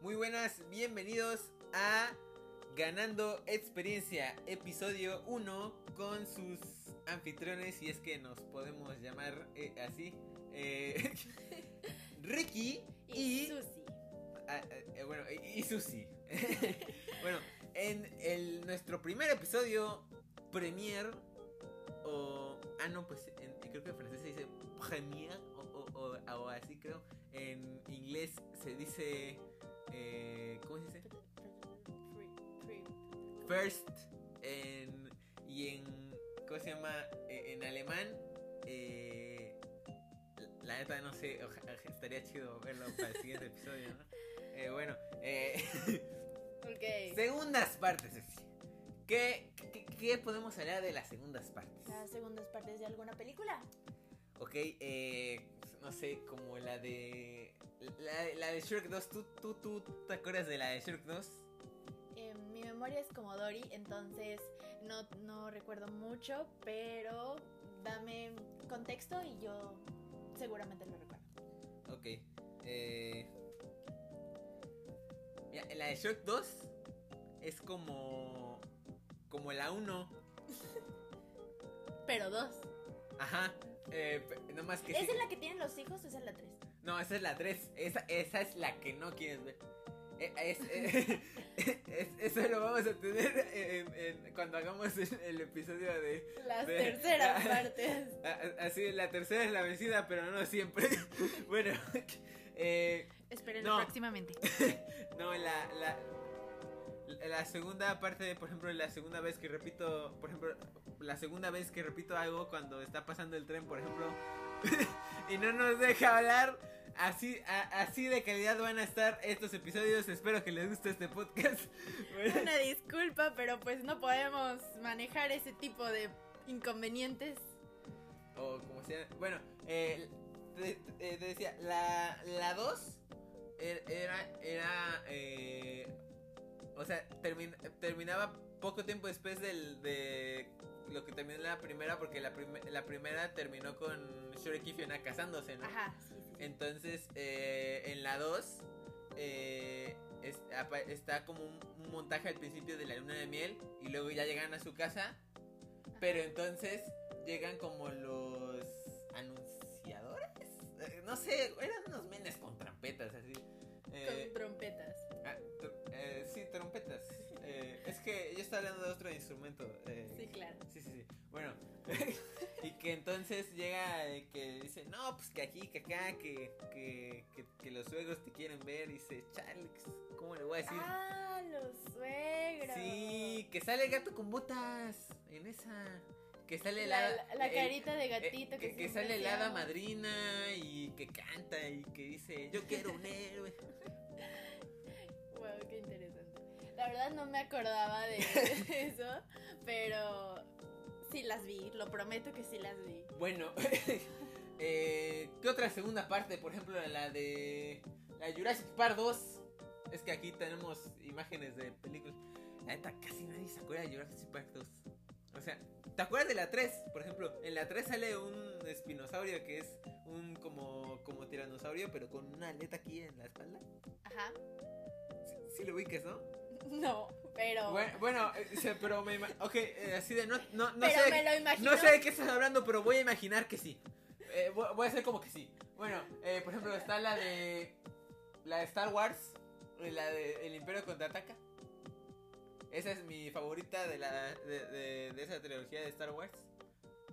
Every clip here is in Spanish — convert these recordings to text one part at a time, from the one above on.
Muy buenas, bienvenidos a Ganando Experiencia, episodio 1 con sus anfitriones, si es que nos podemos llamar eh, así. eh, Ricky y... Y Susi. Ah, eh, bueno, y, y Susi. bueno, en el, nuestro primer episodio, premier, o. Ah, no, pues en- creo que en francés se dice premier, o, o, o- o así creo. En inglés se dice. Eh, ¿Cómo se dice? First. En, y en. ¿Cómo se llama? Eh, en alemán. Eh, la neta no sé, oja- estaría chido verlo para el siguiente episodio, ¿no? Eh, bueno, eh, Ok. segundas partes, Ceci. ¿Qué, qué, qué podemos hablar de las segundas partes? Las segundas partes de alguna película. Ok, eh, no sé, como la de. La, la de Shrek 2. ¿Tú, tú, ¿Tú te acuerdas de la de Shrek 2? Eh, mi memoria es como Dory, entonces no, no recuerdo mucho, pero dame contexto y yo seguramente lo recuerdo. Ok, eh. Mira, la de Shrek 2 es como. Como la 1. Pero dos. Ajá, eh, pe- no más que. ¿Es sí- la que tienen los hijos o es en la tres? No, esa es la 3. Esa, esa es la que no quieres ver. Eh, es- eh, es- eso lo vamos a tener en- en- cuando hagamos el, el episodio de. Las de- terceras partes. a- a- Así, la tercera es la vencida, pero no siempre. bueno, eh, Espérenlo No. próximamente. no, la, la, la segunda parte, por ejemplo, la segunda vez que repito, por ejemplo, la segunda vez que repito algo cuando está pasando el tren, por ejemplo, y no nos deja hablar, así, a- así de calidad van a estar estos episodios. Espero que les guste este podcast. Una disculpa, pero pues no podemos manejar ese tipo de inconvenientes. o como sea. Bueno, eh, te, te- te decía, la 2 era, era, eh, o sea, termin- terminaba poco tiempo después del, de lo que terminó la primera, porque la, prim- la primera terminó con Shrek y Fiona casándose, ¿no? Ajá, sí, sí, sí. Entonces, eh, en la 2 eh, es- está como un, un montaje al principio de la luna de miel y luego ya llegan a su casa, pero entonces llegan como los anunciadores. Eh, no sé, eran unos menes con trampetas así. Eh, Con trompetas. Eh, trompetas. Eh, es que yo estaba hablando de otro instrumento. eh, Sí, claro. Sí, sí, sí. Bueno, y que entonces llega eh, que dice, no, pues que aquí, que acá, que, que, que, que los suegros te quieren ver. Y dice, Charles, ¿cómo le voy a decir? Ah, los suegros. sí, que sale el gato con botas en esa. Que sale La- la, la- el- carita de eh, gatito que, que que sale la hada madrina y que canta y que dice, yo quiero un héroe. La verdad no me acordaba de eso, pero sí las vi, lo prometo que sí las vi. Bueno, eh, ¿qué otra segunda parte? Por ejemplo, la de la Jurassic Park 2. Es que aquí tenemos imágenes de películas. La neta, casi nadie se acuerda de Jurassic Park 2. O sea, ¿te acuerdas de la 3? Por ejemplo, en la 3 sale un espinosaurio que es un como, como tiranosaurio, pero con una aleta aquí en la espalda. Ajá. Sí, sí lo ubiques, ¿no? No, pero. Bueno, bueno, eh, pero me Ok, eh, así de no, no, no pero sé. me lo imagino. No sé de qué estás hablando, pero voy a imaginar que sí. Eh, voy, voy a hacer como que sí. Bueno, eh, por ejemplo, está la de. La de Star Wars. eh, La de El Imperio contraataca. Esa es mi favorita de la de, de- de esa trilogía de Star Wars.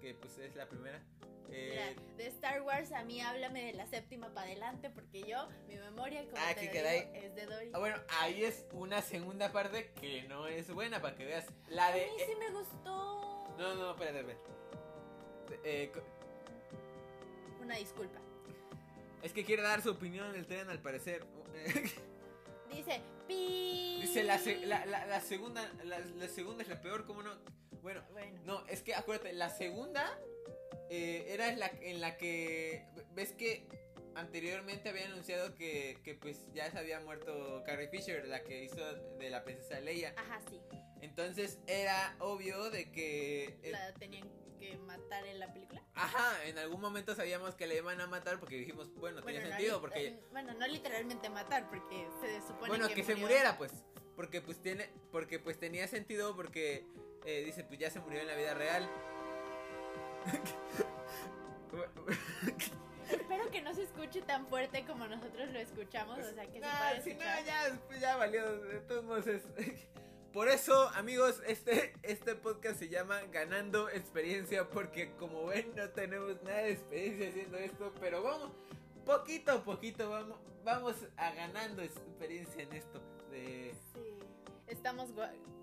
Que pues es la primera. Mira, Eh, de Star Wars a mí háblame de la séptima para adelante porque yo, mi memoria, como Ah, te que lo caray. digo, es de Dory. ah, bueno, ahí es una segunda parte que no es buena para que veas. La a de. mí sí me gustó. No, no, espérate, espérate. Eh, Una disculpa. es que quiere dar su opinión en el tren al parecer. Dice, pi. Dice la, se- la, la- la segunda, la, la segunda es la peor, ¿cómo no? Bueno, Bueno. no, es que acuérdate, la segunda eh, era en la, en la que, ves que anteriormente había anunciado que, que pues ya se había muerto Carrie Fisher, la que hizo de la princesa Leia. Ajá, sí. Entonces era obvio de que... La tenían que matar en la película. Ajá, en algún momento sabíamos que le iban a matar porque dijimos, bueno, Bueno, tiene no sentido porque... eh, bueno, no literalmente matar, porque se supone Bueno, que que, se muriera, pues. Porque pues tiene. Porque pues tenía sentido porque eh, dice, pues ya se murió en la vida real. Espero que no se escuche tan fuerte como nosotros lo escuchamos, o sea, que se Nah, pueda si no, ya, pues, ya valió. De todos modos es- Por eso, amigos, este, este podcast se llama Ganando Experiencia. Porque como ven, no tenemos nada de experiencia haciendo esto. Pero vamos, poquito a poquito, vamos, vamos a ganando experiencia en esto. De. Sí. Estamos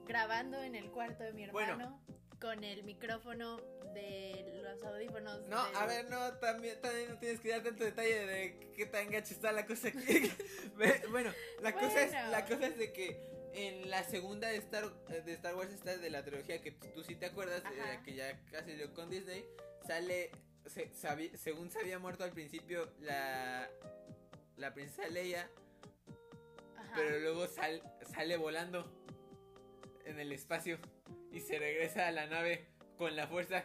grabando en el cuarto de mi Bueno. Con el micrófono de los audífonos. No, a ver, no, también, también no tienes que dar tanto detalle de qué tan gacho está la cosa aquí. Bueno, la cosa es, la cosa es de que en la segunda de Star, de Star Wars, esta de la trilogía que tú, sí te acuerdas, eh, que ya casi dio con Disney, sale, se- sabi- según se había muerto al principio la, la princesa Leia, Ajá. pero luego sal- sale volando en el espacio y se regresa a la nave con la fuerza.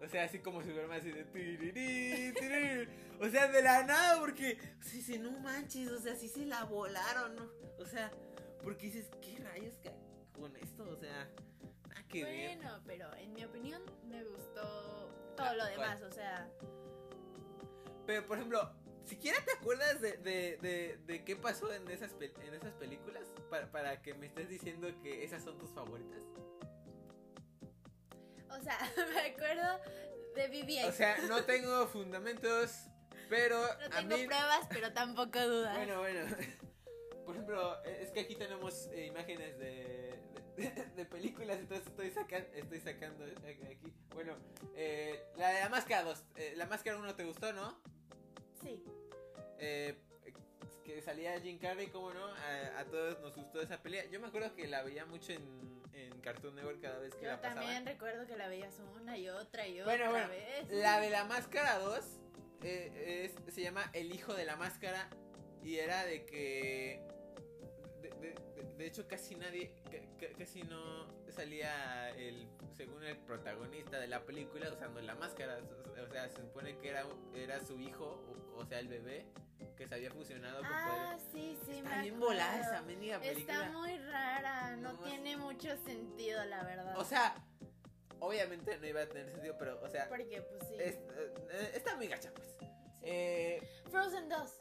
O sea, así como Superman, así de... tirirí, tirirí. O sea, de la nada, porque... O sea, dice, no manches, o sea, sí se la volaron, ¿no? O sea, porque dices, ¿qué rayos ca- con esto? O sea, nada que ver. Bueno, pero en mi opinión me gustó todo Ah, lo ¿cuál? demás, o sea, Pero, por ejemplo, siquiera te acuerdas de, de, de, de qué pasó en esas, en esas películas para, para que me estés diciendo que esas son tus favoritas. O sea, me acuerdo de BB-8. O sea, no tengo fundamentos, pero no a tengo mí... pruebas, pero tampoco dudas. Bueno, bueno. Por ejemplo, eh, es que aquí tenemos eh, imágenes de, de, de películas, entonces estoy, sacan, estoy sacando aquí. Bueno, eh, la de la máscara 2. eh, la máscara 1 te gustó, ¿no? Sí. Eh, que salía Jim Carrey, ¿cómo no? A, a todos nos gustó esa pelea. Yo me acuerdo que la veía mucho en, en Cartoon Network cada vez que Yo la pasaban. también recuerdo que la veías una y otra y Bueno, otra bueno, vez. La de la máscara 2 eh, es- se llama El hijo de la máscara y era de que de, de- de- de hecho casi nadie ca- ca- casi no salía el según el protagonista de la película usando la máscara o o sea se supone que era era su hijo o, o sea el bebé que se había fusionado con Ah, sí, sí, está me bien volada acuerdo. esa mendiga película Está muy rara, no, tiene mucho sentido, la verdad. o sea obviamente no iba a tener sentido pero o sea porque pues sí. es- eh, está muy gacha pues sí. eh, Frozen 2,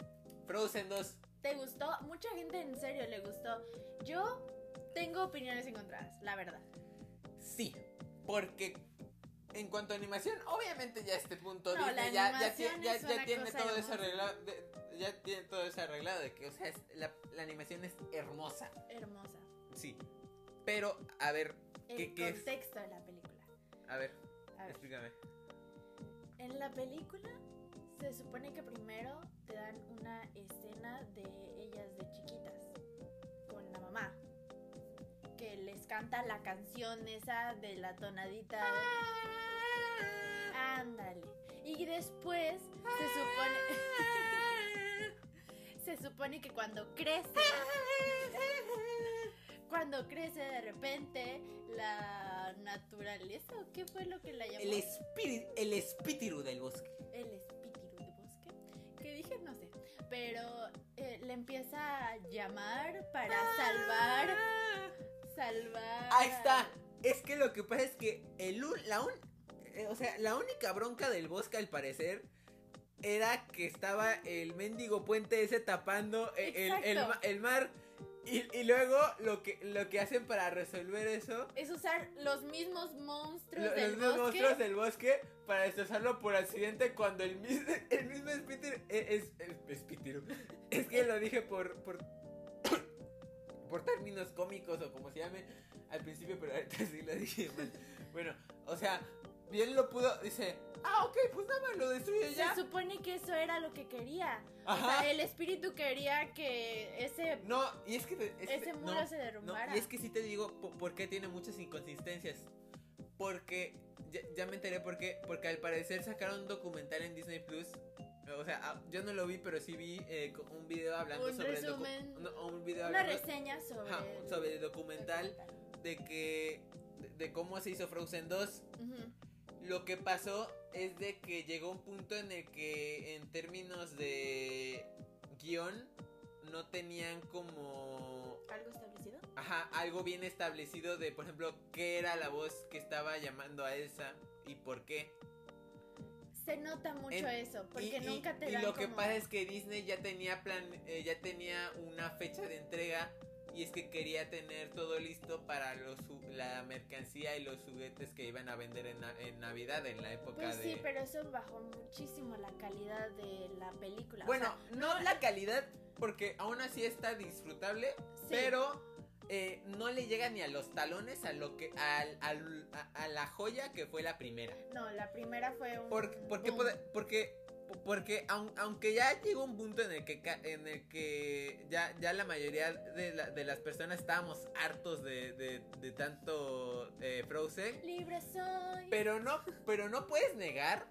Frozen 2 ¿te gustó? Mucha gente en serio le gustó. Yo tengo opiniones encontradas, la verdad. Sí, porque en cuanto a animación, obviamente ya a este punto No, Disney ya, ya, ya- tiene todo eso arreglado, ya tiene todo eso arreglado de que, o sea, es- la, la animación es hermosa, Hermosa. sí. Pero, a ver, El ¿Qué- qué es? contexto de la película. a ver, A ver, explícame. en la película se supone que primero te dan una escena de ellas de chiquitas con la mamá que les canta la canción esa de la tonadita. Ándale. Y después se supone se supone que cuando crece cuando crece de repente la naturaleza o qué fue lo que la llamó El espíritu, el espíritu del bosque. el espíritu de bosque. Que dije, no sé. Pero eh, le empieza a llamar para salvar. Salvar. Ahí está. Es que lo que pasa es que el la un- eh, o sea, la única bronca del bosque al parecer era que estaba el mendigo puente ese tapando eh, el, el el mar y, y luego lo que lo que hacen para resolver eso Es usar los mismos monstruos lo- del los mismos bosque. monstruos del bosque para destrozarlo por accidente cuando el mismo el mismo espíritu es, es, espíritu. es que lo dije por por por términos cómicos o como se llame al principio, pero ahorita sí lo dije mal. Bueno, o sea, bien lo pudo, dice, ah, ok, pues nada más lo destruye ya. Se supone que eso era lo que quería. O Ajá. sea, el espíritu quería que ese, No, y es que... te- es ese muro no, se no, derrumbara. y es que sí te digo po- por qué tiene muchas inconsistencias. Porque, ya, ya me enteré por qué, porque al parecer sacaron un documental en Disney Plus. O sea, ah, yo no lo vi, pero sí vi eh, un video hablando Un sobre el resumen, no, un video Una hablando reseña sobre, Ajá, el sobre el documental de que de, de cómo se hizo Frozen 2 Ujú. Lo que pasó es de que llegó un punto en el que en términos de guion no tenían como ¿Algo establecido? ajá, algo bien establecido de, por ejemplo, qué era la voz que estaba llamando a Elsa y por qué. Se nota mucho En- eso, porque y, y- nunca te y dan lo que pasa es que Disney ya tenía plan eh, ya tenía una fecha de entrega y es que quería tener todo listo para los la mercancía y los juguetes que iban a vender en, na- en Navidad en la época Pues de sí, pero eso bajó muchísimo la calidad de la película. o Bueno, sea, no la calidad porque aún así está disfrutable, Sí. pero eh, no le llega ni a los talones a lo que al, al- a, a la joya que fue la primera. No, la primera fue un. Porque, porque, porque, porque aun- aunque ya llegó un punto en el que, en el que ya, ya la mayoría de, la- de las personas estábamos hartos de, de, de tanto eh, Frozen, Libre soy. pero no, pero no puedes negar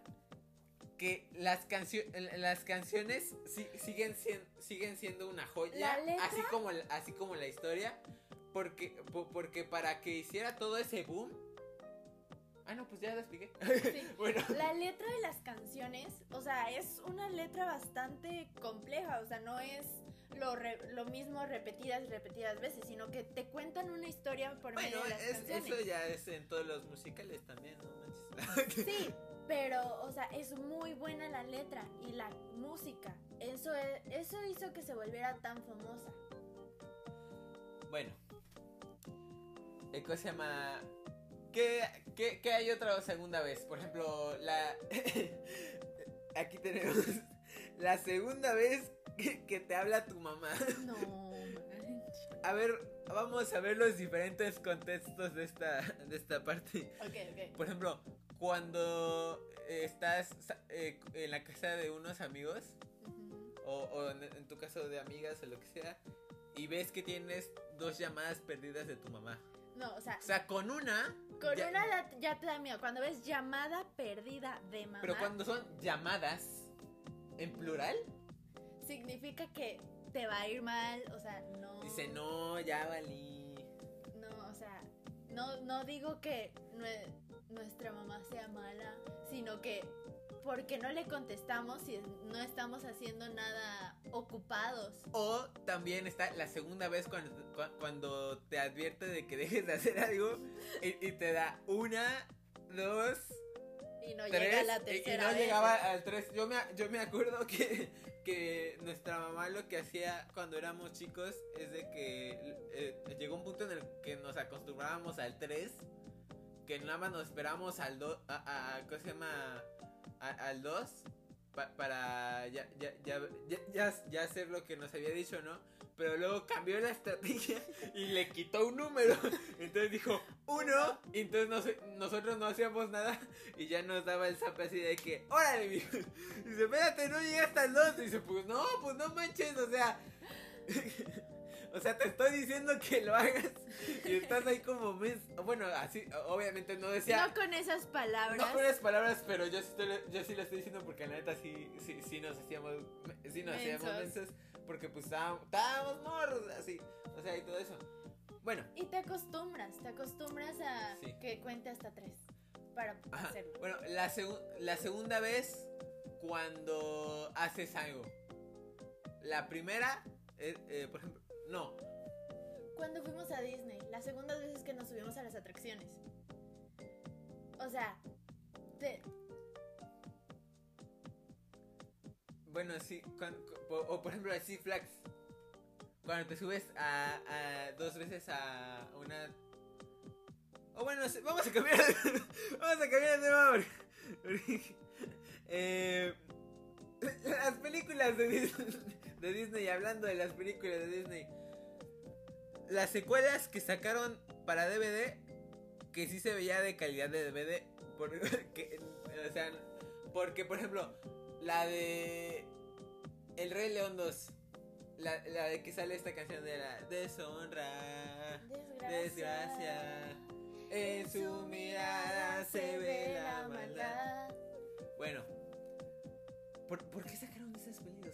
que las, cancio- las canciones si- siguen, siguen siendo una joya, así como, la- así como la historia, porque, po- porque para que hiciera todo ese boom... Ah, no, pues ya lo expliqué. Sí. bueno. La letra de las canciones, o sea, es una letra bastante compleja, o sea, no es lo, re- lo mismo repetidas y repetidas veces, sino que te cuentan una historia por medio de las es- canciones. eso ya es en todos los musicales también, no manches. Sí, pero, o sea, es muy buena la letra y la música. Eso, es- eso hizo que se volviera tan famosa. bueno. ¿Cómo se llama? ¿Qué, qué, qué hay otra segunda vez? Por ejemplo, la... Aquí tenemos la segunda vez que, que te habla tu mamá. No. A ver, vamos a ver los diferentes contextos de esta, de esta parte. Ok, ok. Por ejemplo, cuando eh, estás eh, en la casa de unos amigos o, o en, en tu caso de amigas o lo que sea, y ves que tienes dos llamadas perdidas de tu mamá. No, o sea, O sea, con una... con ya- una ya te da miedo. Cuando ves llamada perdida de mamá, Pero cuando son llamadas en plural, significa que te va a ir mal, o sea, no. dice, no, ya valí. No, o sea, no, no digo que nue- nuestra mamá sea mala, sino que porque no le contestamos si no estamos haciendo nada ocupados. O también está la segunda vez cuando, cu- cuando te advierte de que dejes de hacer algo y, y te da una, dos, Y no tres llega la y- y, tercera no vez. llegaba al tres. Yo me, yo me acuerdo que, que nuestra mamá lo que hacía cuando éramos chicos es de que eh, llegó un punto en el que nos acostumbrábamos al 3, que nada más nos esperamos al 2, a, a- ¿cómo se llama? Al 2 para ya, ya, ya, ya, hacer lo que nos había dicho, ¿no? Pero luego cambió la estrategia y le quitó un número. Entonces dijo uno. Y entonces nos- nosotros no hacíamos nada. Y ya nos daba el zap así de que, órale, mijo. Dice, espérate, no llegué hasta el 2. Dice, pues no, pues no manches, o sea. O sea, te estoy diciendo que lo hagas. Y estás ahí como mes. Bueno, así, obviamente no decía. No con esas palabras. No con esas palabras, pero yo sí, te- yo sí lo estoy diciendo porque la neta sí, sí, sí nos hacíamos, sí nos hacíamos Mensos. mensos porque pues estábamos, estábamos morros, así, o sea, y todo eso. Bueno, Y te acostumbras, te acostumbras a Sí. que cuente hasta tres para ajá, hacerlo. bueno, la, segu- la segunda vez cuando haces algo. La primera, eh, eh, por ejemplo, no, Cuando fuimos a Disney, las segundas veces que nos subimos a las atracciones. O sea, te, bueno, sí, o, por ejemplo, a Six Flags. Cuando te subes a, a dos veces a una O bueno, sí, vamos a cambiar. vamos a cambiar de tema. eh, las películas de Disney, de Disney, hablando de las películas de Disney. Las secuelas que sacaron para DVD, que sí se veía de calidad de DVD. Porque, o sea, porque por ejemplo, la de El Rey León 2. La, la de que sale esta canción de la deshonra. Desgracia. Desgracia. En su mirada se ve la maldad. Bueno, ¿por, por qué sacaron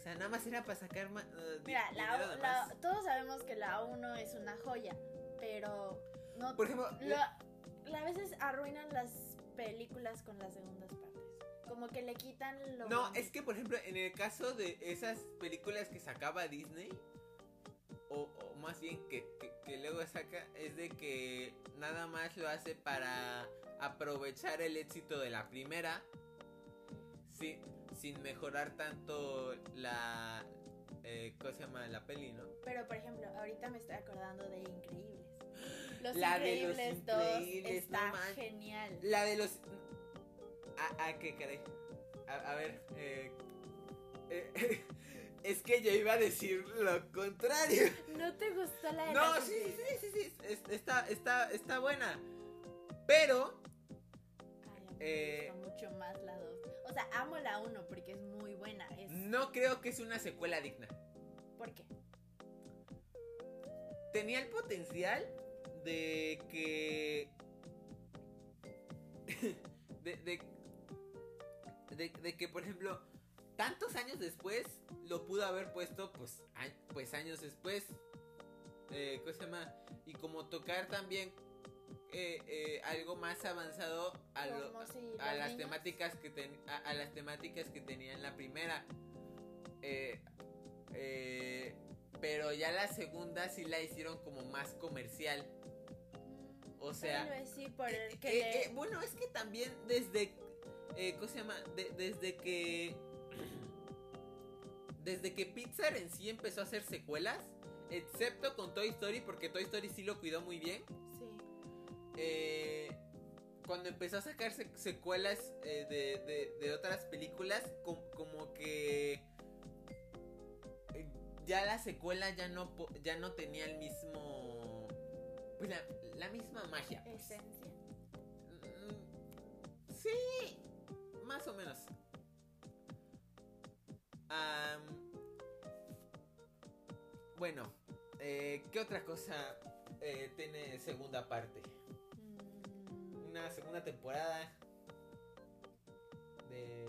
sea, nada más era para sacar más. Mira, la, la- todos sabemos que la 1 es una joya, pero no. Por ejemplo, lo- a veces arruinan las películas con las segundas partes. Como que le quitan lo. No, es que por ejemplo, en el caso de esas películas que sacaba Disney, o, o más bien que, que- que luego saca, es de que nada más lo hace para aprovechar el éxito de la primera, sin, sin mejorar tanto la... Eh, ¿Cómo se llama? La peli, ¿no? Pero por ejemplo, ahorita me estoy acordando de Increíbles. Los La de Los Increíbles 2 Increíbles, está no genial. La de los... ¿A, a qué caray? A, a ver, eh, eh, es que yo iba a decir lo contrario. ¿No te gustó la de No, los sí, sí, Increíbles? sí, sí, es- está, está, está buena. Pero, Ay, a mí me gusta mucho más la 2. O sea, amo la 1 porque es muy buena. Es... no creo que es una secuela digna. ¿Por qué? Tenía el potencial de que... De, de, de, de que, por ejemplo, tantos años después lo pudo haber puesto, pues, a- pues años después. Eh, ¿Cómo se llama? Y como tocar también eh, eh, algo más avanzado a, lo- si a las temáticas que ten- a, a las temáticas que tenía en la primera. Eh, eh, pero ya la segunda sí la hicieron como más comercial. O sea, Tal vez sí, por el que le- bueno es que también desde cómo se llama De- desde que desde que Pixar en sí empezó a hacer secuelas excepto con Toy Story porque Toy Story sí lo cuidó muy bien. Eh, cuando empezó a sacar sec- secuelas eh, de, de- de otras películas, com- como que eh, ya la secuela ya no ya no tenía el mismo pues la, la misma magia. pues. Esencia. Mm, sí, más o menos. Bueno, eh, ¿qué otra cosa eh, tiene segunda parte? Una segunda temporada de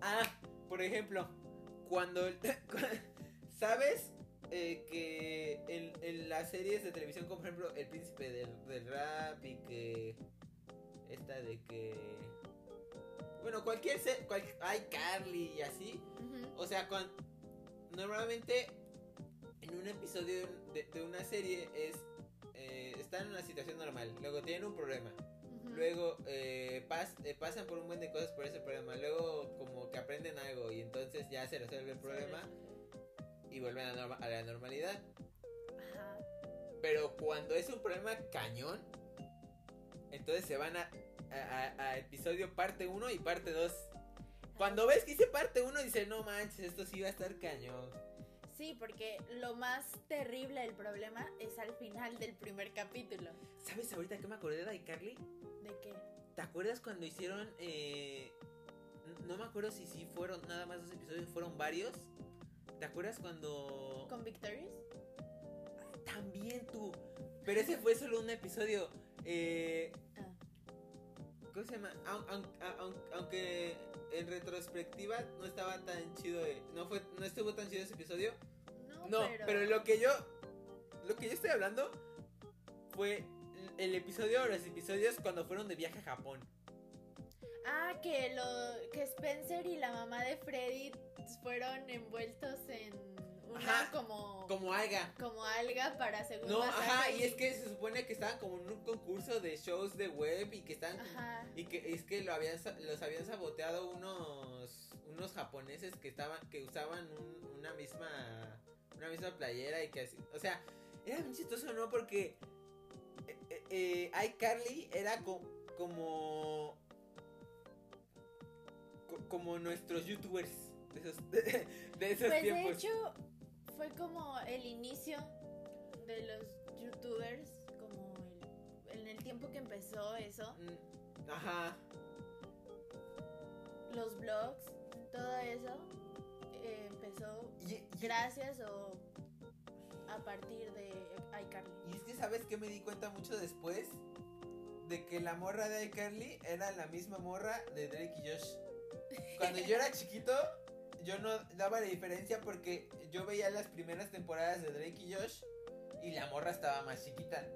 ah por ejemplo cuando sabes Eh, que en, en las series de televisión como por ejemplo el príncipe del, del rap y que esta de que bueno cualquier se cual, hay Carly y así o sea, cuando normalmente en un episodio de, de una serie es eh, están en una situación normal, luego tienen un problema. Luego eh, pas- eh, pasan por un buen de cosas por ese problema, luego como que aprenden algo y entonces ya se resuelve el problema y vuelven a, norma- a la normalidad. Ajá. Pero cuando es un problema cañón, entonces se van a, a- a- a episodio parte 1 y parte 2. Cuando ves que hice parte 1, dices, no manches, esto sí va a estar cañón. Sí, porque lo más terrible del problema es al final del primer capítulo. ¿Sabes ahorita que me acordé de iCarly? ¿De qué? ¿Te acuerdas cuando hicieron... eh, no me acuerdo si sí fueron nada más dos episodios, fueron varios. ¿Te acuerdas cuando... ¿Con Victorious? También tú. Pero ese fue solo un episodio. Eh, Ah. ¿Cómo se llama? Aun- aun- aun- aunque en retrospectiva no estaba tan chido. eh, no fue, no estuvo tan chido ese episodio. No, No, pero... pero... lo que yo. Lo que yo estoy hablando fue el episodio o los episodios cuando fueron de viaje a Japón. Ah, que, lo, que Spencer y la mamá de Freddy fueron envueltos en una Ajá, como... Como alga. como alga para según No, ajá, y es que se supone que estaban como en un concurso de shows de web y que estaban Ajá. Y que es que lo habían, los habían saboteado unos unos japoneses que estaban que usaban un- una misma una misma playera y que así, o sea, era bien chistoso, ¿no? Porque eh, iCarly era co- como co- como nuestros youtubers de esos de, de esos Pues de tiempos. hecho fue como el inicio de los youtubers, como el, en el tiempo que empezó eso, Mm, Ajá. los blogs, todo eso eh, empezó gracias o a partir de iCarly. Y es que, ¿sabes qué me di cuenta mucho después? De que la morra de iCarly era la misma morra de Drake y Josh. Cuando yo era chiquito, yo no daba la diferencia porque yo veía las primeras temporadas de Drake y Josh y la morra estaba más chiquita.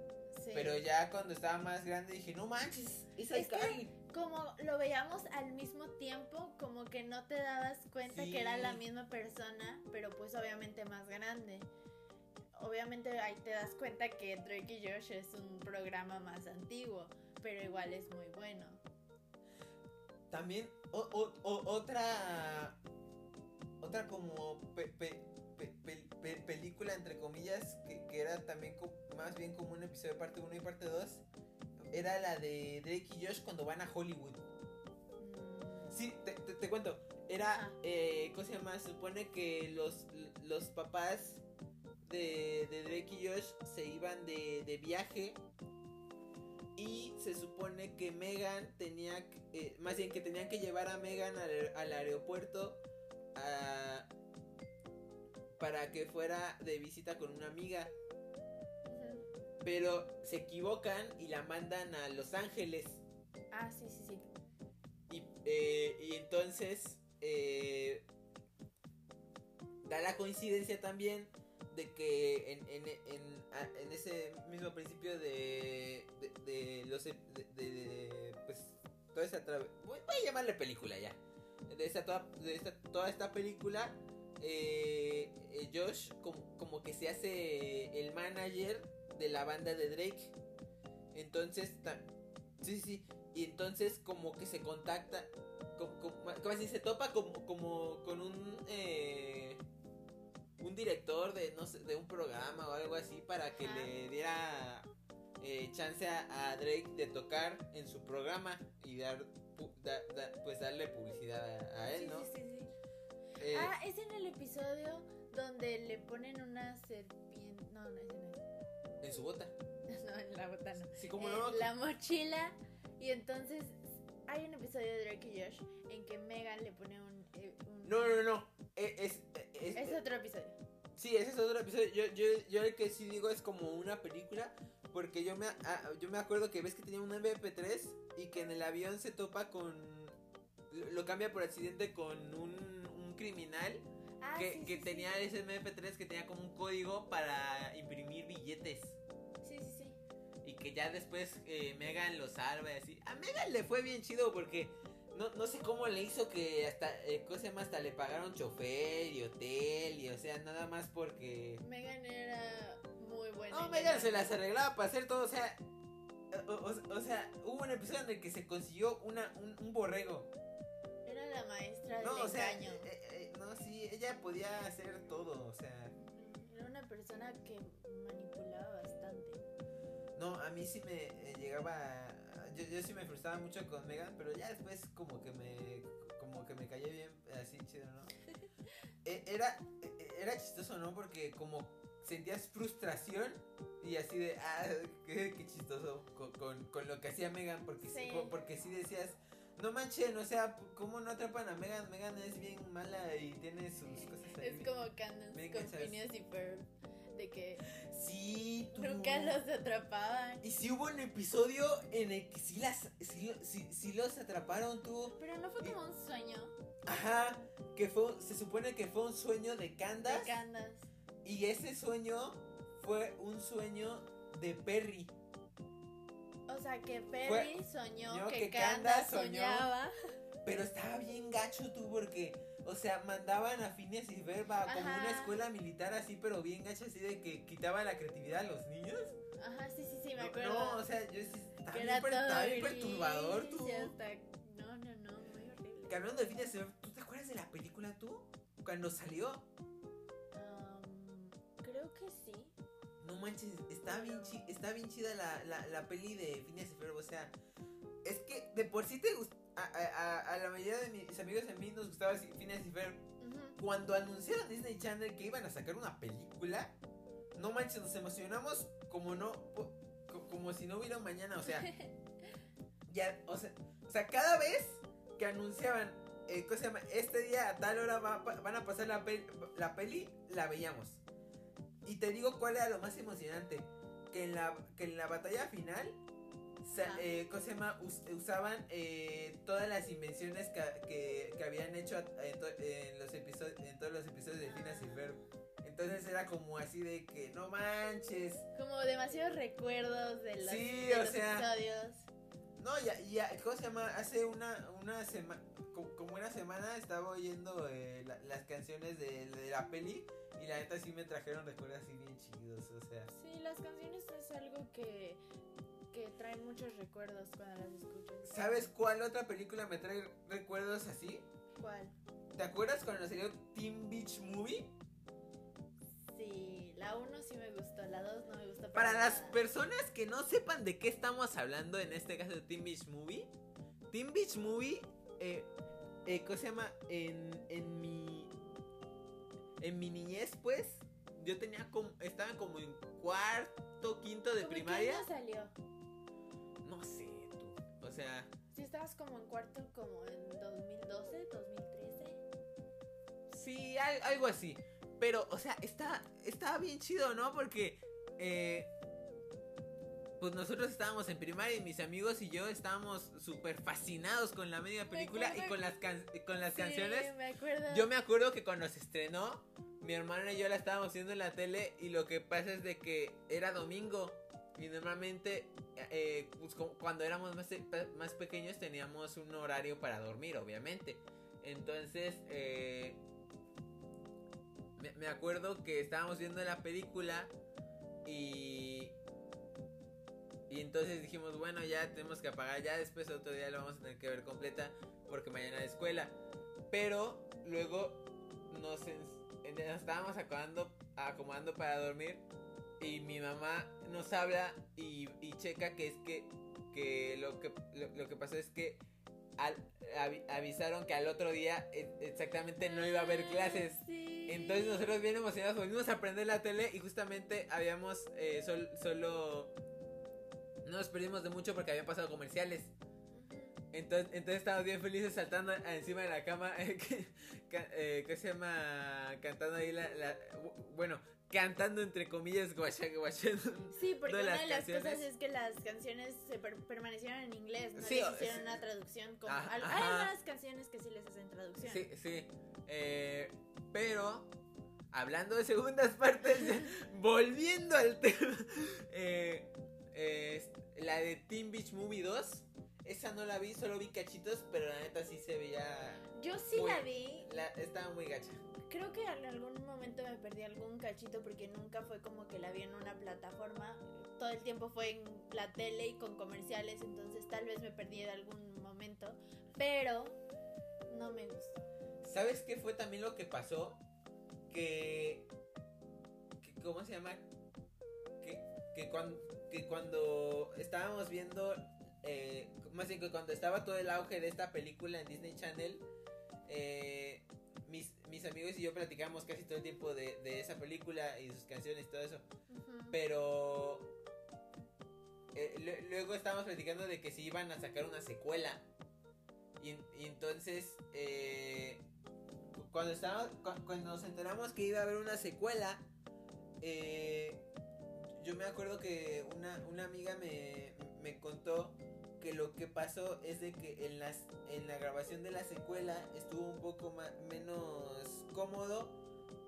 Sí. Pero ya cuando estaba más grande dije, no manches, es Es que- iCarly. como lo veíamos al mismo tiempo, como que no te dabas cuenta que era la Sí. misma persona, pero pues obviamente más grande. Obviamente ahí te das cuenta que Drake y Josh es un programa más antiguo, pero igual es muy bueno. También o- o- o- otra otra como pe- pe- pe- pe- pe- película entre comillas que, que era también co- más bien como un episodio de parte 1 y parte 2 era la de Drake y Josh cuando van a Hollywood. Mm, Sí, te, te- te cuento. Era, Ah. eh, ¿cómo se llama? Se supone que los, los papás de, de Drake y Josh se iban de, de viaje. Y se supone que Megan tenía, eh, más bien que tenían que llevar a Megan al, al aeropuerto a- para que fuera de visita con una amiga. Pero se equivocan y la mandan a Los Ángeles. Ah, sí, sí, sí. Y, eh, y entonces eh, da la coincidencia también de que en, en, en, en ese mismo principio de, de, los ep- de, de- pues toda esa voy voy a llamarle película ya. De esta toda, de esta, toda esta película eh, eh, Josh como, como que se hace el manager de la banda de Drake. Entonces sí sí y entonces como que se contacta como, como, como así se topa como, como con un eh, un director de no sé de un programa o algo así para que Ajá. le diera eh, chance a, a Drake de tocar en su programa y dar pu- da- da- pues darle publicidad a, a él Sí, no sí, sí, sí. Eh, Ah, es en el episodio donde le ponen una serpiente. No, no, no en su bota es. No, en la botana. sí como en no la mochila. Y entonces hay un episodio de Drake y Josh en que Megan le pone un. eh, un- no no no eh, es, es, Es otro episodio. Sí, ese es otro episodio. Yo, yo, yo el que sí digo es como una película. Porque yo me, ah, yo me acuerdo que ves que tenía un MP3 y que en el avión se topa con. Lo, cambia por accidente con un, un criminal Ah, que, sí, que sí, tenía sí. ese MP3 que tenía como un código para imprimir billetes. Sí, sí, sí. Y que ya después eh, Megan lo salva y así. A Megan le fue bien chido porque no, no sé cómo le hizo que hasta, eh, ¿cómo se llama? Hasta le pagaron chofer y hotel y o sea, nada más porque... Megan era muy buena. No, Megan se las arreglaba para hacer todo, o sea... O, o- o sea, hubo un episodio en el que se consiguió una, un, un borrego. Era la maestra del No, o sea, engaño. eh, eh, no, sí, ella podía hacer todo, o sea... Era una persona que manipulaba bastante. No, a mí sí me eh, llegaba. Yo, yo sí me frustraba mucho con Megan, pero ya después como que me. Como que me cayó bien, así chido, ¿no? Eh, era, eh, era chistoso, ¿no? Porque como sentías frustración y así de. Ah, qué, qué chistoso con, con, con lo que hacía Megan, porque sí. Porque sí decías. No manchen, o sea, ¿cómo no atrapan a Megan? Megan es bien mala y tiene sus cosas ahí. Es como Candace Me con. Phineas y Ferb. De que Sí, tú. nunca los atrapaban. Y si hubo un episodio en el que sí, las, sí, sí- sí los atraparon tú. Pero no fue como un sueño Ajá, que fue, se supone que fue un sueño de de Candace. Candace. y ese sueño fue un sueño de Perry. O sea, que Perry soñó soñó que, que Candace soñaba. Pero estaba bien gacho tú porque, o sea, mandaban a Phineas y Verba como Ajá. una escuela militar así, pero bien gacho así de que quitaba la creatividad a los niños. Ajá, sí, sí, sí, me acuerdo. No, o sea, yo sí, estaba bien, per- estaba bien perturbador tú. hasta... No, no, no, muy horrible. Que hablando de Phineas y Ferb, ¿tú te acuerdas de la película tú? Cuando salió. Am, creo que sí. No manches, está bien, chi está bien chida la, la, la peli de Phineas y Ferb, o sea, es que de por sí te gusta, a, a, a- la mayoría de mis amigos a mí nos gustaba Phineas y Ferb. Ujú. Cuando anunciaron Disney Channel que iban a sacar una película, no manches, nos emocionamos como no, como si no hubiera un mañana, o sea, ya, o sea, o sea, cada vez que anunciaban, eh, ¿cómo se llama? Este día a tal hora va- van a pasar la, pel- la peli, la veíamos. Y te digo cuál era lo más emocionante, que en la, que en la batalla final. Eh, ¿cómo se llama? Us- usaban eh, todas las invenciones que, que, que habían hecho en, to- en los episodios, en todos los episodios de Phineas y Ferb. Entonces era como así de que no manches. Como demasiados recuerdos de los, Sí, de o los sea, episodios. No, ya, ya, ¿cómo se llama? Hace una, una semana, como una semana estaba oyendo eh, la- las canciones de, de la peli y la neta sí me trajeron recuerdos así bien chidos, o sea. Sí, las canciones es algo que, que traen muchos recuerdos cuando las escuchas. ¿Sabes cuál otra película me trae recuerdos así? ¿Cuál? ¿Te acuerdas cuando salió Teen Beach Movie? Sí, la 1 sí me gustó, la 2 no me gustó. Para las nada. personas que no sepan de qué estamos hablando, en este caso de Teen Beach Movie, Teen Beach Movie, eh, eh, ¿cómo se llama? En, en mi. En mi niñez, pues, yo tenía como. Estaba como en cuarto, quinto de ¿Cómo en qué primaria. año salió? No sé, tú. O sea, Si estabas como en cuarto, como en 2012, 2013. sí, al- algo así. Pero, o sea, está, estaba bien chido, ¿no? Porque. Eh, pues nosotros estábamos en primaria y mis amigos y yo estábamos súper fascinados con la media película y con las, can- con las Sí, canciones. me acuerdo. Yo me acuerdo que cuando se estrenó, mi hermana y yo la estábamos viendo en la tele y lo que pasa es de que era domingo y normalmente eh, pues, cu- cuando éramos más, más pequeños teníamos un horario para dormir, obviamente. Entonces, eh, me, acuerdo que estábamos viendo la película y... Y entonces dijimos, bueno, ya tenemos que apagar, ya después otro día lo vamos a tener que ver completa porque mañana hay escuela. Pero luego nos, nos estábamos acomodando, acomodando para dormir y mi mamá nos habla y, y checa que es que, que, lo, que lo, lo que pasó es que al- avi- avisaron que al otro día e- exactamente no iba a haber clases. Ah, Sí. Entonces nosotros bien emocionados volvimos a prender la tele y justamente habíamos eh, sol- solo... No nos perdimos de mucho porque habían pasado comerciales. Entonces, entonces estábamos bien felices saltando encima de la cama. eh, que, eh, ¿Qué se llama? Cantando ahí la, la- Bueno, cantando entre comillas, guacha, guachando. Sí, porque una de las canciones. cosas es que las canciones se per- permanecieron en inglés, no Sí, les hicieron sí. una traducción. Como, Ajá, al- ajá. hay algunas canciones que sí les hacen traducción. Sí, sí. Eh, pero, hablando de segundas partes, volviendo al tema, eh, eh, la de Teen Beach Movie 2, esa no la vi, solo vi cachitos, pero la neta sí se veía... Yo sí Muy- la vi. La, estaba muy gacha. Creo que en algún momento me perdí algún cachito porque nunca fue como que la vi en una plataforma. Todo el tiempo fue en la tele y con comerciales, entonces tal vez me perdí de algún momento. Pero no me gustó. ¿Sabes qué fue también lo que pasó? Que... ¿Cómo se llama? Que, que, cuando, que cuando estábamos viendo... Eh, más bien que cuando estaba todo el auge de esta película en Disney Channel, eh, mis, amigos y yo platicamos casi todo el tiempo de, de esa película y sus canciones y todo eso. Pero eh, lu- luego estábamos platicando de que si iban a sacar una secuela. Y, y entonces, eh, cu- cuando, estaba, cu- cuando nos enteramos que iba a haber una secuela, eh, yo me acuerdo que una, una amiga me, me contó que lo que pasó es de que en, las, en la grabación de la secuela estuvo un poco ma- menos cómodo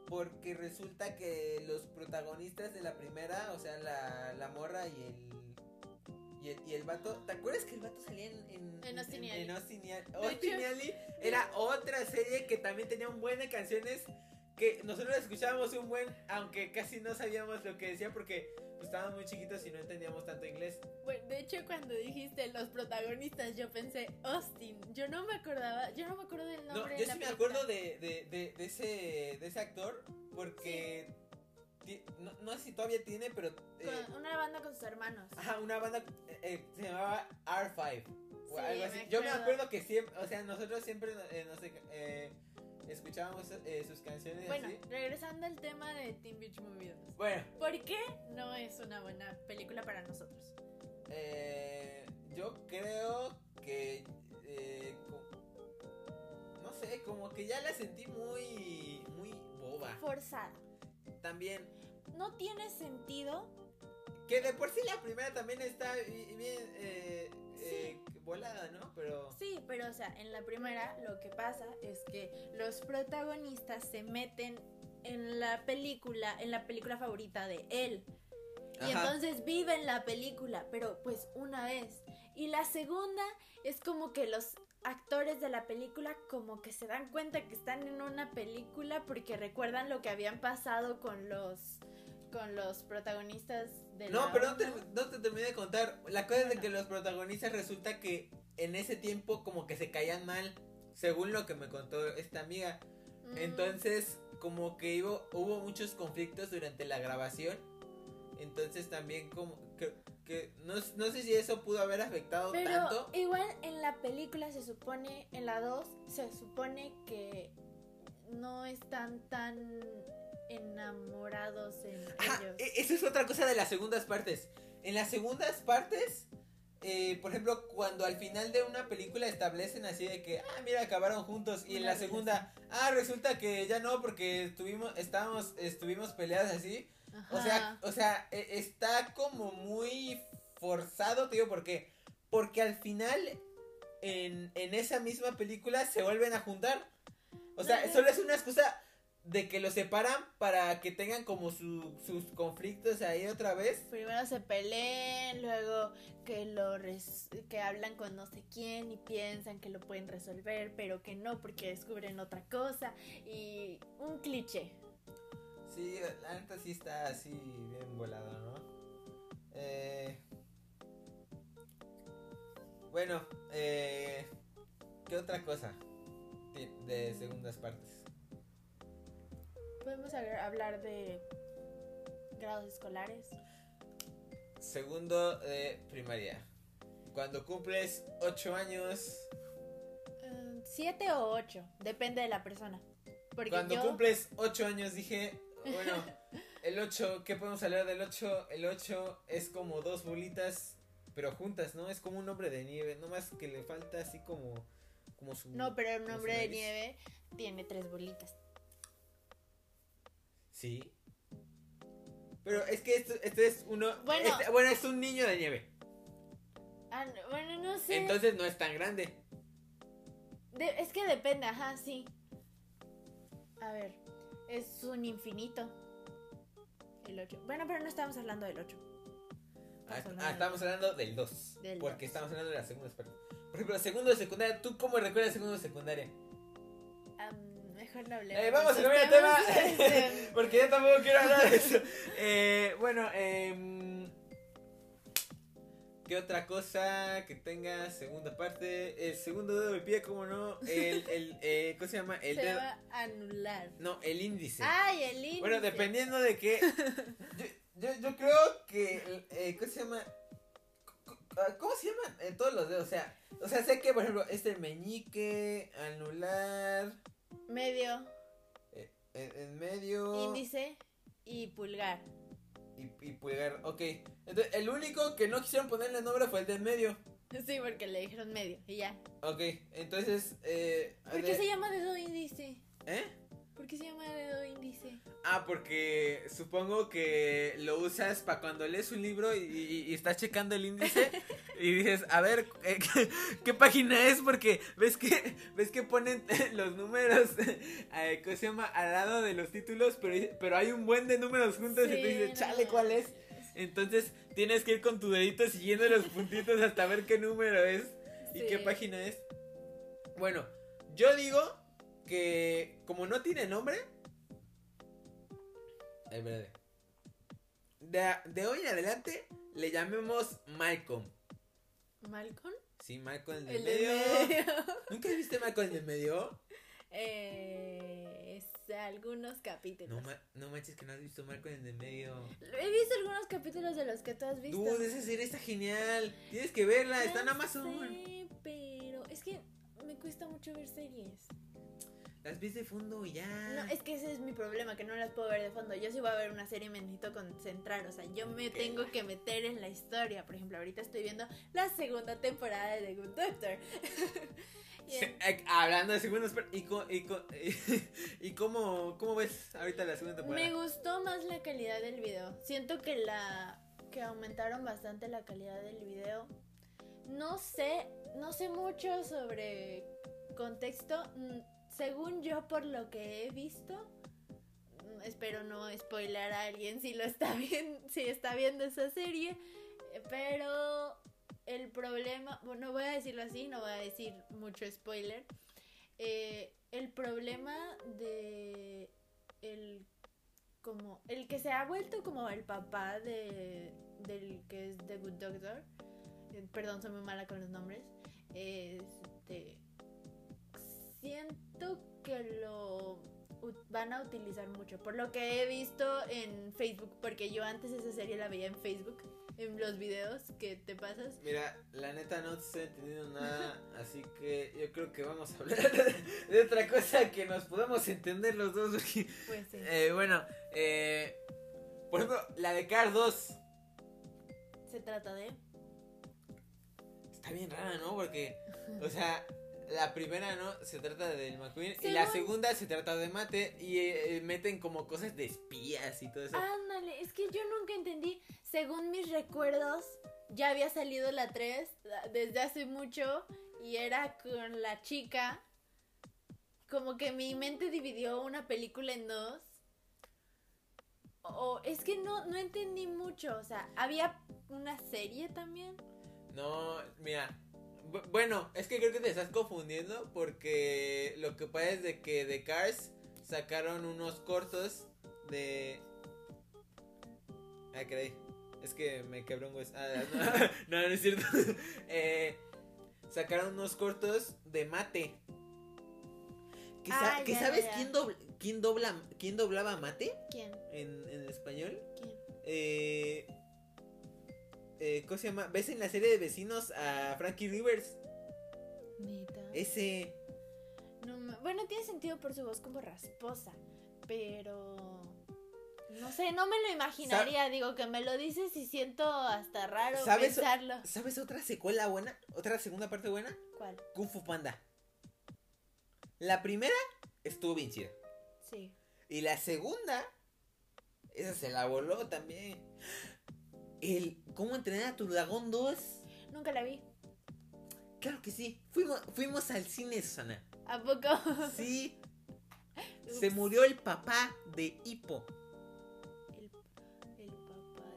porque resulta que los protagonistas de la primera, o sea, la, la morra y el, y el. y el vato. ¿Te acuerdas que el vato salía en. En, En Austin y Ali. en Austin y Ali? De Austin hecho- y Ali era otra serie que también tenía un buen de canciones. Que nosotros escuchábamos un buen, aunque casi no sabíamos lo que decía porque pues, estábamos muy chiquitos y no entendíamos tanto inglés. Cuando dijiste los protagonistas, yo pensé Austin. Yo no me acordaba, yo no me acuerdo del No, nombre yo de sí la me película. acuerdo de, de, de, de ese, de ese actor porque no, no sé si todavía tiene, pero eh, Con una banda con sus hermanos. ajá, una banda eh, eh, se llamaba R5 o Sí, algo me así. Yo me acuerdo. que siempre, o sea, nosotros siempre eh, no eh, escuchábamos eh, sus canciones Bueno, así. regresando al tema de Teen Beach Movie 2. Bueno, ¿Por qué no es una buena película para nosotros? Eh, yo creo que eh, no sé, como que ya la sentí muy muy boba. Forzada. También No tiene sentido. Que de por sí la primera también está bi- bien eh, eh, volada, ¿no? Pero. Sí, pero o sea, en la primera lo que pasa es que los protagonistas se meten en la película, en la película favorita de él. Y Ajá. entonces viven la película, pero pues una vez. Y la segunda es como que los actores de la película como que se dan cuenta que están en una película porque recuerdan lo que habían pasado con los con los protagonistas de No, la pero no te, no te terminé de contar. La cosa es de que los protagonistas resulta que en ese tiempo como que se caían mal, según lo que me contó esta amiga. Mm, Entonces, como que hubo, hubo muchos conflictos durante la grabación. Entonces también como que, que no, no sé si eso pudo haber afectado Pero tanto. igual en la película se supone, en la 2, se supone que no están tan enamorados en Ajá, ellos. e- eso es otra cosa de las segundas partes. En las segundas partes, eh, por ejemplo, cuando al final de una película establecen así de que, ah, mira, acabaron juntos. Y en la segunda, ah, resulta que ya no, porque estuvimos, estábamos, estuvimos peleadas así. O sea, o sea, e- está como muy forzado, te digo, ¿por qué? Porque al final, en, en esa misma película, se vuelven a juntar. O sea, solo es una excusa de que los separan para que tengan como su- sus conflictos ahí otra vez. Primero se peleen, luego que lo res- que hablan con no sé quién y piensan que lo pueden resolver, pero que no porque descubren otra cosa y un cliché. Sí, la neta sí está así bien volado, ¿no? Eh, bueno, eh, ¿qué otra cosa de segundas partes? Podemos hablar- de grados escolares. Segundo de primaria. Cuando cumples 8 años. Eh, siete o ocho, depende de la persona. Porque Cuando yo, cumples 8 años dije, bueno, el 8, ¿qué podemos hablar del 8? El 8 es como dos bolitas, pero juntas, ¿no? Es como un hombre de nieve, nomás que le falta así como, como su... No, pero un hombre de nieve tiene tres bolitas. Sí. Pero es que esto, este es uno... Bueno. este- bueno, es un niño de nieve. Ah, no, bueno, no sé. Entonces no es tan grande. De- es que depende, ajá, sí. A ver, es un infinito. El 8. Bueno, pero no estamos hablando del 8. Ah, Estamos hablando ah, del- hablando del 2. Del porque estamos hablando de la segunda. Por ejemplo, segundo de secundaria, ¿tú cómo recuerdas segundo de secundaria? Am, mejor no hablemos. Eh, vamos a cambiar de tema. Porque yo tampoco quiero hablar de eso. Eh, bueno, eh, ¿qué otra cosa que tenga segunda parte? El segundo dedo del pie, ¿cómo no? El, el, eh, ¿Cómo se llama? El se dedo. va a anular. No, el índice. Ay, el índice. Bueno, dependiendo de qué. Yo, yo, yo creo que. Eh, ¿Cómo se llama? ¿Cómo se llaman eh, todos los dedos? O sea, o sea, sé que, por ejemplo, este meñique, anular, Medio, eh, en, en medio índice y pulgar. Y, y pulgar. Ok, entonces el único que no quisieron ponerle nombre fue el del medio. Sí, porque le dijeron medio y ya. Ok, entonces. Eh, ¿Por qué de- se llama dedo índice? ¿Eh? ¿Por qué se llama dedo índice? Ah, porque supongo que lo usas para cuando lees un libro y, y- y estás checando el índice y dices, a ver, eh, ¿qué, qué página es? Porque ves que ves que ponen los números, eh, ¿cómo se llama? Al lado de los títulos, pero, pero hay un buen de números juntos y te dices, chale, ¿cuál es? Entonces tienes que ir con tu dedito siguiendo los puntitos hasta ver qué número es y qué página es. Bueno, yo digo que como no tiene nombre... Es verdad. De, de hoy en adelante le llamemos Malcolm. ¿Malcolm? Sí, Malcolm el de El de medio. medio. ¿Nunca viste Malcolm el de medio? Eh, es algunos capítulos. No, ma- no manches que no has visto Malcolm el de medio. He visto algunos capítulos de los que tú has visto. Dude, esa serie está genial. Tienes que verla, está en Amazon. sé, pero es que me cuesta mucho ver series. Las ves de fondo y ya. No, es que ese es mi problema, que no las puedo ver de fondo. Yo si voy a ver una serie me necesito concentrar, o sea, yo me tengo que meter en la historia. Por ejemplo, ahorita estoy viendo la segunda temporada de The Good Doctor. Y Se- eh, hablando de segundos, ¿y, co- y, co- y cómo, cómo ves ahorita la segunda temporada? me gustó más la calidad del video. Siento que la que aumentaron bastante la calidad del video. No sé, no sé mucho sobre contexto. Según yo, por lo que he visto, mm, espero no spoiler a alguien si lo está viendo, si está viendo esa serie, eh, pero el problema, bueno, voy a decirlo así, no voy a decir mucho spoiler. eh, el problema de el como el que se ha vuelto como el papá de del que es The Good Doctor. eh, Perdón, soy muy mala con los nombres. Este siento que lo van a utilizar mucho. Por lo que he visto en Facebook, porque yo antes esa serie la veía en Facebook, en los videos que te pasas. Mira, la neta no estoy entendiendo nada, así que yo creo que vamos a hablar de otra cosa que nos podamos entender los dos. Pues sí. eh, bueno, eh, por ejemplo, la de Cars 2 Se trata de. está bien rara, ¿no? Porque, o sea, la primera, ¿no? Se trata del McQueen y la segunda se trata de Mate y eh, meten como cosas de espías y todo eso. Ándale, es que yo nunca entendí. Según mis recuerdos, ya había salido la 3 desde hace mucho y era con la chica. Como que mi mente dividió una película en dos. O es que no, no entendí mucho. O sea, había una serie también. No, mira. Bu- Bueno, es que creo que te estás confundiendo porque lo que pasa es de que de Cars sacaron unos cortos de... Ah, caray. Es que me quebró un hueso. Ah, no, no, no es cierto. Eh, sacaron unos cortos de mate. ¿Que, sa- Ah, que ya, sabes ya. quién, dobla, quién, dobla, quién doblaba mate ¿Quién? en, en español? ¿Quién? Eh, eh, ¿Cómo se llama? ¿Ves en la serie de vecinos a Frankie Rivers? Neta. Ese. No bueno, tiene sentido por su voz como rasposa, pero no sé, no me lo imaginaría. Digo que me lo dices y siento hasta raro ¿Sabes? pensarlo. ¿Sabes otra secuela buena? ¿Otra segunda parte buena? ¿Cuál? Kung Fu Panda. La primera estuvo bien chida. Sí. Y la segunda, esa se la voló también. El ¿Cómo entrenar a tu dragón 2? Nunca la vi. Claro que sí. Fuimos, fuimos al cine, Susana. ¿A poco? Sí. Se murió el papá de Hippo. El, el papá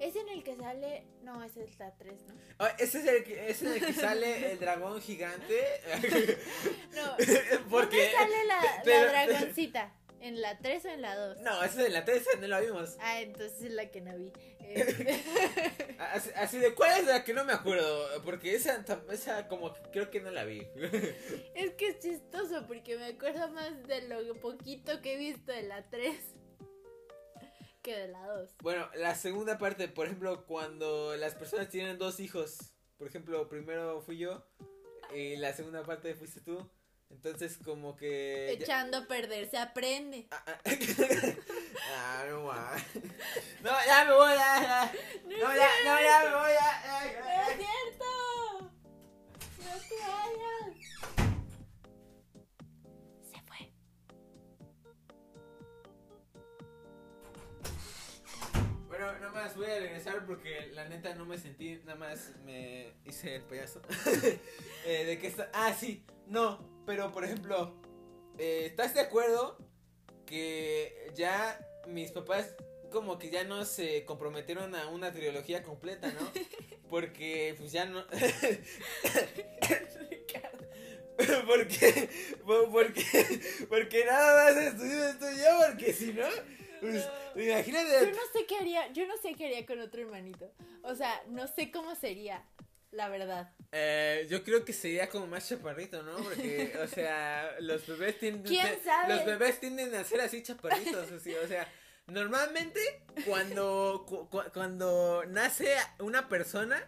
de... Es en el que sale... No, esa es la 3, ¿no? Ah, ese es el que, ese es el que sale el dragón gigante. No. Porque. ¿Dónde sale la, la pero- dragoncita? ¿En la 3 o en la 2? No, esa es en la 3, no la vimos. Ah, entonces es la que no vi. Eh, Así, así de cuál es la que no me acuerdo. Porque esa, esa como creo que no la vi. Es que es chistoso porque me acuerdo más de lo poquito que he visto de la 3 que de la 2. bueno, la segunda parte, por ejemplo, cuando las personas tienen dos hijos. Por ejemplo, primero fui yo. Y la segunda parte fuiste tú. Entonces, como que. ya- Echando a perder, se aprende. Ah, ah. Ah, no ma. No, ya me voy, ya, ya. No, ya, no, ya me voy, ya, ¡No ya. es cierto! ¡No te vayas! Se fue. Bueno, nada más voy a regresar porque la neta no me sentí, nada más me hice el payaso. Eh, de que está, ah, sí, no, pero por ejemplo, eh, ¿estás de acuerdo que ya mis papás como que ya no se comprometieron a una trilogía completa, ¿no? Porque pues ya no... porque, po- porque, porque nada más estudió esto yo, porque si no, pues, imagínate... Yo no sé qué haría, yo no sé qué haría con otro hermanito. O sea, no sé cómo sería, la verdad. Eh, yo creo que sería como más chaparrito, ¿no? Porque, o sea, los bebés tienden, ¿Quién te- sabe? los bebés tienden a ser así chaparritos, así, o sea, normalmente cuando cu- cu- cuando nace una persona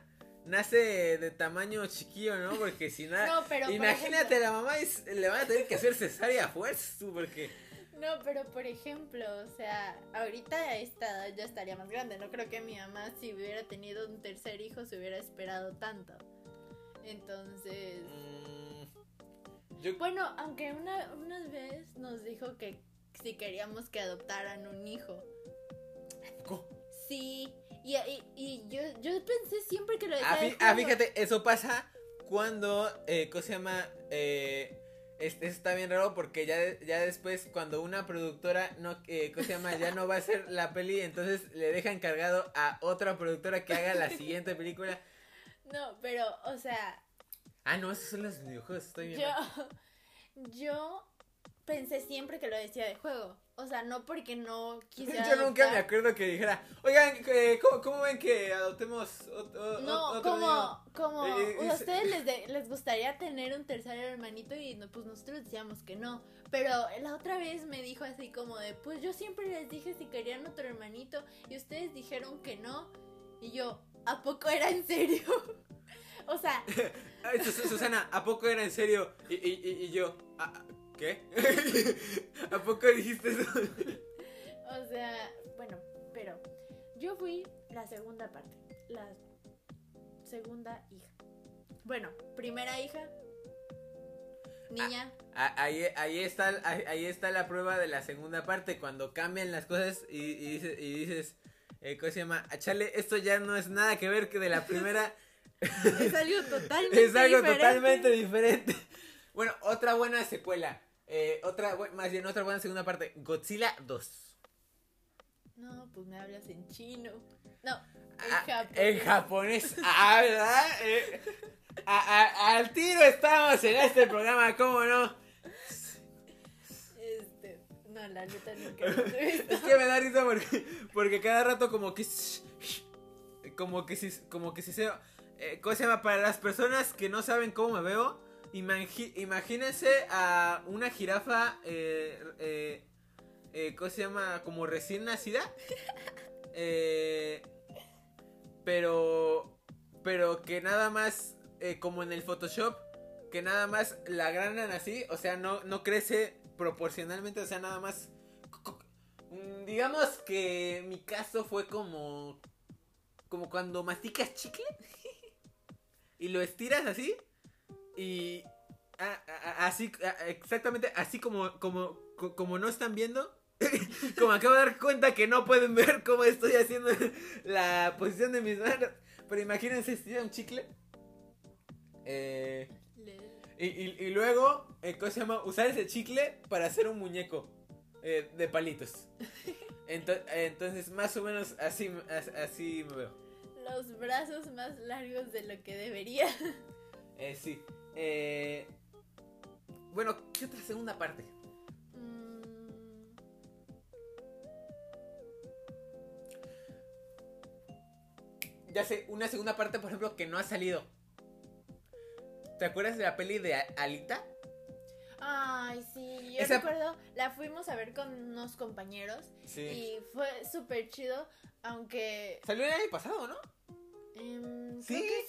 nace de tamaño chiquillo, ¿no? Porque si no, No, imagínate ejemplo- la mamá es- le van a tener que hacer cesárea a fuerza, tú, porque No, pero por ejemplo, o sea, ahorita a esta edad ya estaría más grande. No creo que mi mamá, si hubiera tenido un tercer hijo, se hubiera esperado tanto. Entonces, mm, yo bueno, aunque una, una vez nos dijo que si queríamos que adoptaran un hijo. ¿Cómo? Sí, y, y, y yo, yo pensé siempre que lo decía Ah, de fí- ah, fíjate, eso pasa cuando, eh, ¿cómo se llama? Eh, Este, eso está bien raro porque ya, ya después cuando una productora no, eh, ¿cómo se llama? Ya no va a hacer la peli, entonces le deja encargado a otra productora que haga la siguiente película. No, pero, o sea, Ah, no, esos son los videojuegos, estoy bien. yo, yo pensé siempre que lo decía de juego. O sea, no porque no quisiera. Yo nunca me acuerdo que dijera, oigan, eh, ¿cómo, cómo ven que adoptemos No, otro niño?" como, como Eh, eh, a ustedes les, de- les gustaría tener un tercer hermanito y no, pues nosotros decíamos que no. Pero la otra vez me dijo así como de, pues yo siempre les dije si querían otro hermanito y ustedes dijeron que no. Y yo, ¿a poco era en serio? o sea, Susana, ¿a poco era en serio? Y, y, y- y yo, "Ah, ah, ¿qué? ¿A poco dijiste eso? o sea, bueno, pero yo fui la segunda parte, la segunda hija. Bueno, primera hija, niña. Ah, Ahí, ahí, está, ahí, ahí está la prueba de la segunda parte, cuando cambian las cosas y, y y dices eh, ¿cómo se llama? Achale, esto ya no es nada que ver que de la primera, Es algo totalmente es algo diferente. totalmente diferente. Bueno, otra buena secuela, eh, otra, más bien otra buena segunda parte, Godzilla 2. No, pues me hablas en chino. No, en Ah, japonés. En japonés. Ah, ¿verdad? Eh, a- a- al tiro estamos en este programa, ¿cómo no? No, la neta nunca lo he visto. Es que me da risa porque, porque cada rato como que... Como que si... Como que si se... eh, ¿Cómo se llama? Para las personas que no saben cómo me veo, imagi- imagínense a una jirafa... Eh, eh, eh, ¿Cómo se llama? Como recién nacida. Eh, pero... Pero que nada más... como en el Photoshop. Que nada más la agrandan así. O sea, no, no crece proporcionalmente. O sea, nada más... Mm, Digamos que mi caso fue como. Como cuando masticas chicle y lo estiras así. Y. así, exactamente así como, como, co- como no están viendo. como acabo de dar cuenta que no pueden ver cómo estoy haciendo la posición de mis manos. Pero imagínense estirar un chicle. Eh, y, y- y luego, eh, ¿cómo se llama? Usar ese chicle para hacer un muñeco eh, de palitos. Ento- entonces, más o menos así, as- así me veo. Los brazos más largos de lo que debería. Eh, sí. Eh, bueno, ¿qué otra segunda parte? Mm, Ya sé, una segunda parte, por ejemplo, que no ha salido. ¿Te acuerdas de la peli de Alita? Ay, sí, yo Esa- recuerdo, la fuimos a ver con unos compañeros Sí. y fue súper chido, aunque... Salió el año pasado, ¿no? em, ¿Sí? creo que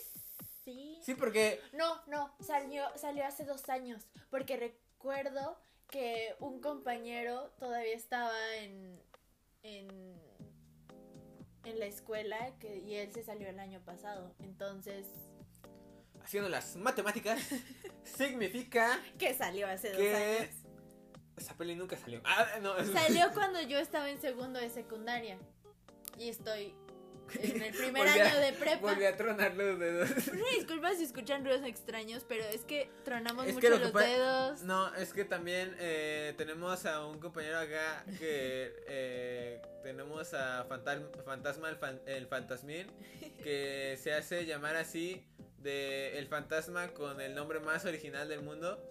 sí. Sí, porque... No, no, salió, salió hace dos años, porque recuerdo que un compañero todavía estaba en, en, en la escuela que, y él se salió el año pasado, entonces, Haciendo las matemáticas, significa que salió hace dos que años. esa peli nunca salió. Ah, no. Salió cuando yo estaba en segundo de secundaria y estoy en el primer Volví a- año de prepa. Volví a tronar los dedos. Una disculpa si escuchan ruidos extraños, pero es que tronamos Es mucho que lo que los dedos. No, es que también eh, tenemos a un compañero acá que eh, tenemos a Fantal- Fantasma el, fan- el Fantasmín que se hace llamar así de el fantasma con el nombre más original del mundo.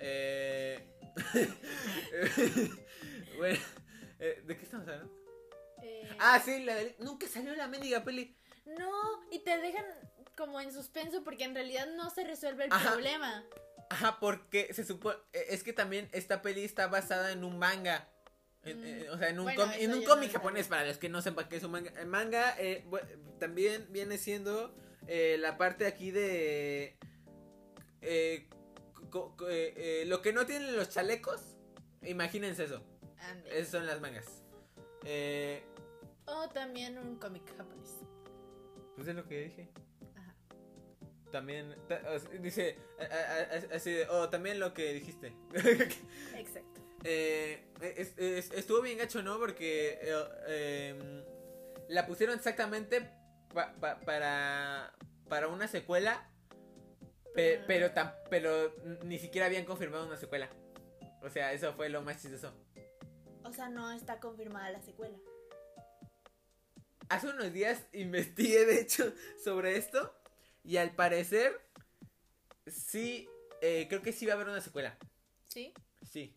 Eh, bueno, eh, ¿de qué estamos hablando? Eh, Ah, sí, la de- nunca salió la mendiga peli. No, y te dejan como en suspenso porque en realidad no se resuelve el Ajá. problema. Ajá, porque se supone. Es que también esta peli está basada en un manga. En- Mm. en- o sea, en un, Bueno, en un cómic no japonés, para los que no sepan qué es un manga. El manga eh, bu- también viene siendo eh, la parte aquí de. eh, eh, eh, lo que no tienen los chalecos. Imagínense eso. Ande. Esas son las mangas. Eh, O también un cómic japonés. pues es lo que dije. Ajá. También. o dice. así de. Oh, también lo que dijiste. Exacto. Eh, es- es- estuvo bien gacho, ¿no? Porque eh, la pusieron exactamente pa- pa- para, para una secuela. Pe- pero, tam- pero ni siquiera habían confirmado una secuela. O sea, eso fue lo más chistoso. O sea, no está confirmada la secuela. Hace unos días investigué, de hecho, sobre esto. Y al parecer, sí, eh, creo que sí va a haber una secuela. ¿Sí? Sí.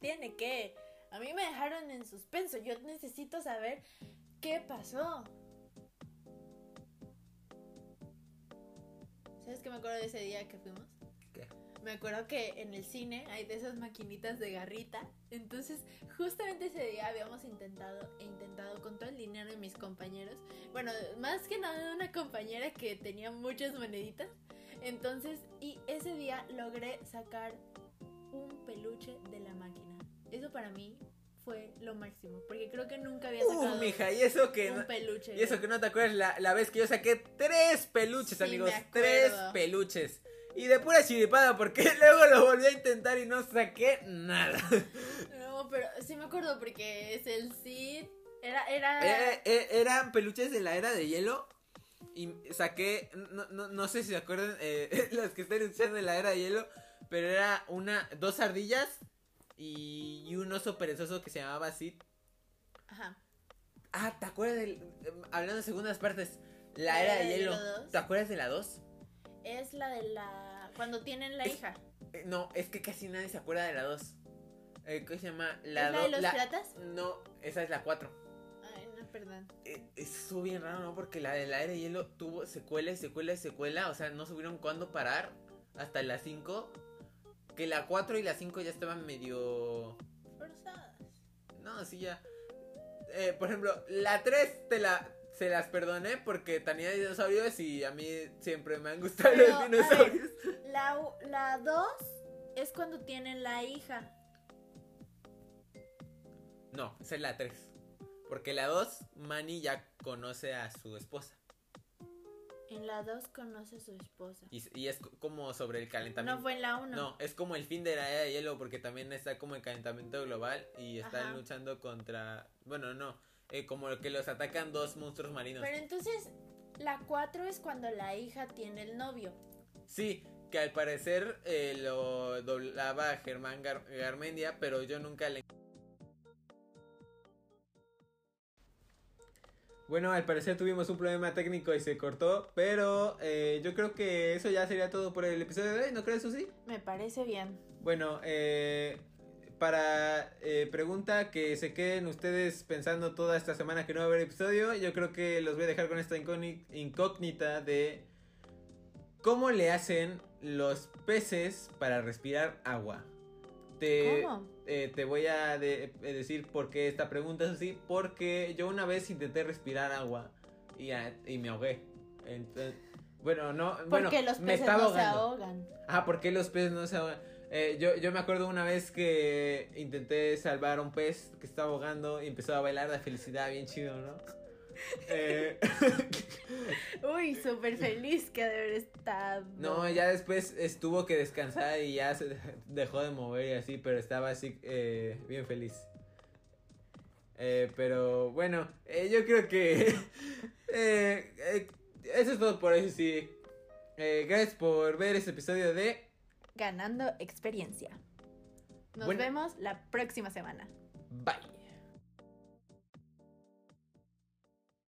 Tiene que. A mí me dejaron en suspenso. Yo necesito saber qué pasó. ¿Sabes qué me acuerdo de ese día que fuimos? ¿Qué? Me acuerdo que en el cine hay de esas maquinitas de garrita. Entonces, justamente ese día habíamos intentado e intentado con todo el dinero de mis compañeros. Bueno, más que nada de una compañera que tenía muchas moneditas. Entonces, y ese día logré sacar un peluche de la máquina. Eso para mí fue lo máximo. Porque creo que nunca había sacado Uh, mija, y eso que un no, peluche. y eso que no te acuerdas la, la vez que yo saqué tres peluches, Sí, amigos. Tres peluches. Y de pura chiripada, porque luego lo volví a intentar y no saqué nada. No, pero sí me acuerdo porque es el Cid. Era, era. Eh, eh, eran peluches de la era de hielo. Y saqué, no, no, no sé si se acuerdan, eh, los que están de la era de hielo, pero era una, dos ardillas y, y un oso perezoso que se llamaba Sid. Ajá. Ah, ¿te acuerdas del, em, hablando de segundas partes, la era de hielo? dos. ¿Te acuerdas de la 2? Es la de la. Cuando tienen la Es- hija. Eh, no, es que casi nadie se acuerda de la 2. Eh, ¿Qué se llama? ¿Es la de los piratas? No, esa es la 4. Ay, no, perdón. Eh, estuvo bien raro, ¿no? Porque la de la era de hielo tuvo secuela y secuela y secuela. O sea, no supieron cuándo parar. Hasta la 5. Que la 4 y la 5 ya estaban medio. Forzadas. No, sí, ya. Eh, por ejemplo, la 3 te la. Se las perdoné porque tenía dinosaurios y a mí siempre me han gustado Pero, los a ver. dinosaurios. La, la 2 es cuando tienen la hija. No, esa es la 3. Porque la 2, Manny ya conoce a su esposa. En la 2 conoce a su esposa. Y, y es co- como sobre el calentamiento. No fue en la 1. No, es como el fin de la era de hielo porque también está como el calentamiento global y están Ajá. luchando contra... Bueno, no, eh, como que los atacan dos monstruos marinos. Pero entonces, la 4 es cuando la hija tiene el novio. Sí, que al parecer eh, lo doblaba Germán Gar- Garmendia, pero yo nunca le... Bueno, al parecer tuvimos un problema técnico y se cortó, pero eh, yo creo que eso ya sería todo por el episodio de hoy, ¿no crees, Susi? Me parece bien. Bueno, eh, para eh, pregunta que se queden ustedes pensando toda esta semana que no va a haber episodio, yo creo que los voy a dejar con esta incógni- incógnita de cómo le hacen los peces para respirar agua. Te, ¿Cómo? Eh, te voy a de- eh, decir por qué esta pregunta es así, porque yo una vez intenté respirar agua y, ah, y me ahogué. Entonces, bueno, no, bueno, Porque los me peces estaba no se ahogando. ahogan. Ah, ¿por qué los peces no se ahogan? Eh, yo, yo me acuerdo una vez que intenté salvar a un pez que estaba ahogando y empezó a bailar de felicidad, bien chido, ¿no? Eh, Uy, súper feliz que de haber estado. no, ya después estuvo que descansar y ya se dejó de mover y así, pero estaba así eh, bien feliz. Eh, pero bueno, yo creo que eso es todo por hoy, sí. Gracias por ver este episodio de Ganando experiencia. Nos Bueno. vemos la próxima semana. Bye.